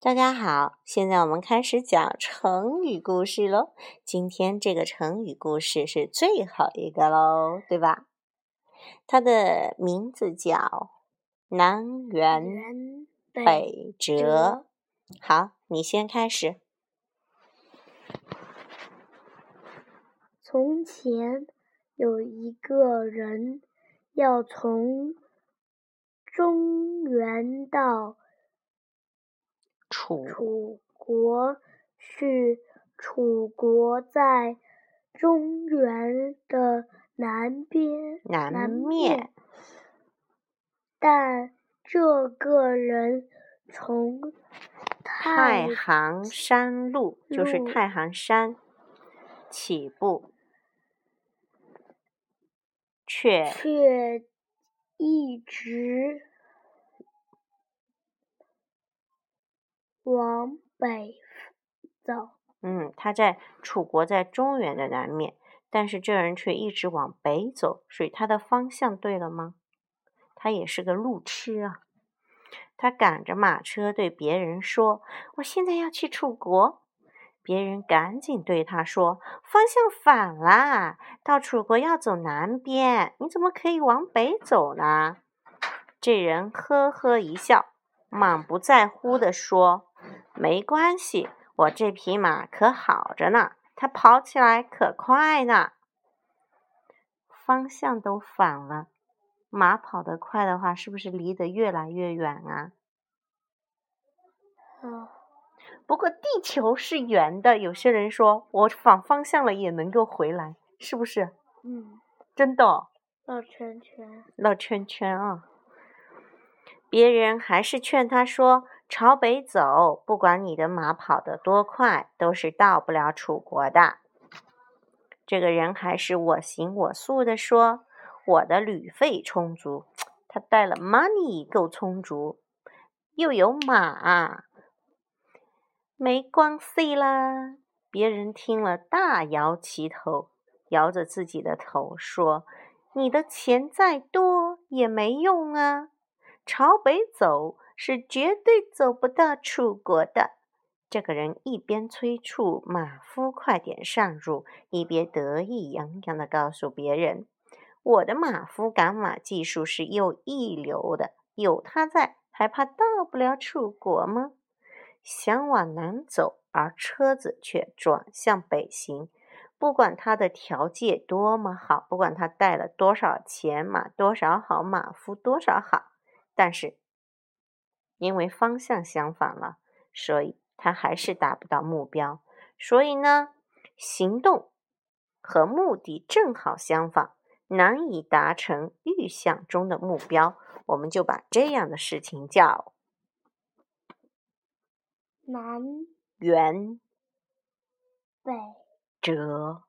大家好，现在我们开始讲成语故事喽。今天这个成语故事是最后一个喽，对吧？它的名字叫“南辕北辙”。好，你先开始。从前有一个人要从中原到楚楚国是，楚国在中原的南边南面，但这个人从太行山路，就是太行山起步。却却一直往北走。嗯，他在楚国在中原的南面，但是这人却一直往北走，所以他的方向对了吗？他也是个路痴啊！他赶着马车对别人说：“我现在要去楚国。”别人赶紧对他说：“方向反啦，到楚国要走南边，你怎么可以往北走呢？”这人呵呵一笑，满不在乎地说：“没关系，我这匹马可好着呢，它跑起来可快呢。方向都反了，马跑得快的话，是不是离得越来越远啊？”嗯。不过地球是圆的，有些人说我反方向了也能够回来，是不是？嗯，真的。绕圈圈。绕圈圈啊！别人还是劝他说：“朝北走，不管你的马跑得多快，都是到不了楚国的。”这个人还是我行我素的说：“我的旅费充足，他带了 money 够充足，又有马。”没关系啦！别人听了大摇其头，摇着自己的头说：“你的钱再多也没用啊！朝北走是绝对走不到楚国的。”这个人一边催促马夫快点上路，一边得意洋洋地告诉别人：“我的马夫赶马技术是又一流的，有他在，还怕到不了楚国吗？”想往南走，而车子却转向北行。不管他的条件多么好，不管他带了多少钱马，多少好马夫，多少好，但是因为方向相反了，所以他还是达不到目标。所以呢，行动和目的正好相反，难以达成预想中的目标。我们就把这样的事情叫。南辕北辙。